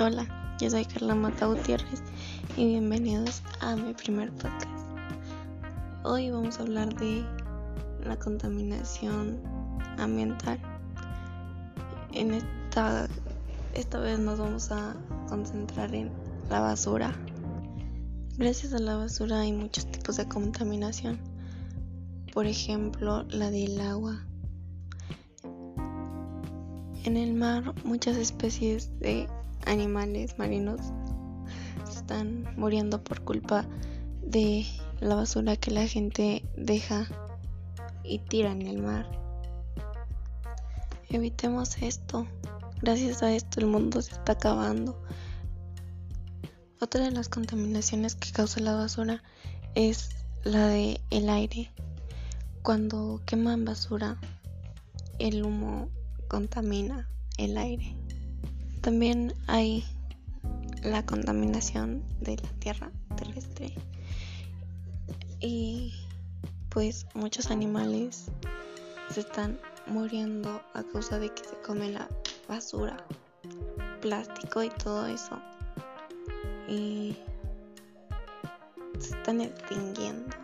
Hola, yo soy Carla Mata Gutiérrez y bienvenidos a mi primer podcast. Hoy vamos a hablar de la contaminación ambiental. En esta, esta vez nos vamos a concentrar en la basura. Gracias a la basura hay muchos tipos de contaminación. Por ejemplo, la del agua. En el mar muchas especies de animales marinos están muriendo por culpa de la basura que la gente deja y tira en el mar. Evitemos esto. Gracias a esto el mundo se está acabando. Otra de las contaminaciones que causa la basura es la de el aire. Cuando queman basura, el humo contamina el aire. También hay la contaminación de la tierra terrestre y pues muchos animales se están muriendo a causa de que se come la basura, plástico y todo eso. Y se están extinguiendo.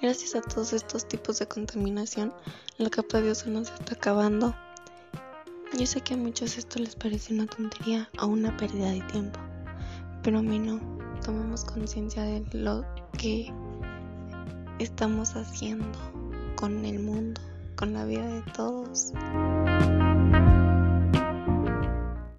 Gracias a todos estos tipos de contaminación, la capa de ozono se está acabando. Yo sé que a muchos esto les parece una tontería o una pérdida de tiempo, pero a mí no. Tomemos conciencia de lo que estamos haciendo con el mundo, con la vida de todos.